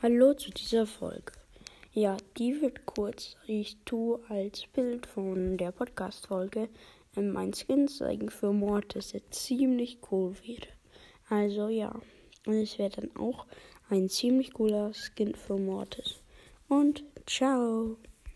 Hallo zu dieser Folge. Ja, die wird kurz. Ich tue als Bild von der Podcast-Folge mein Skin zeigen für Mortis, der ziemlich cool wäre. Also ja, und es wäre dann auch ein ziemlich cooler Skin für Mortis. Und ciao.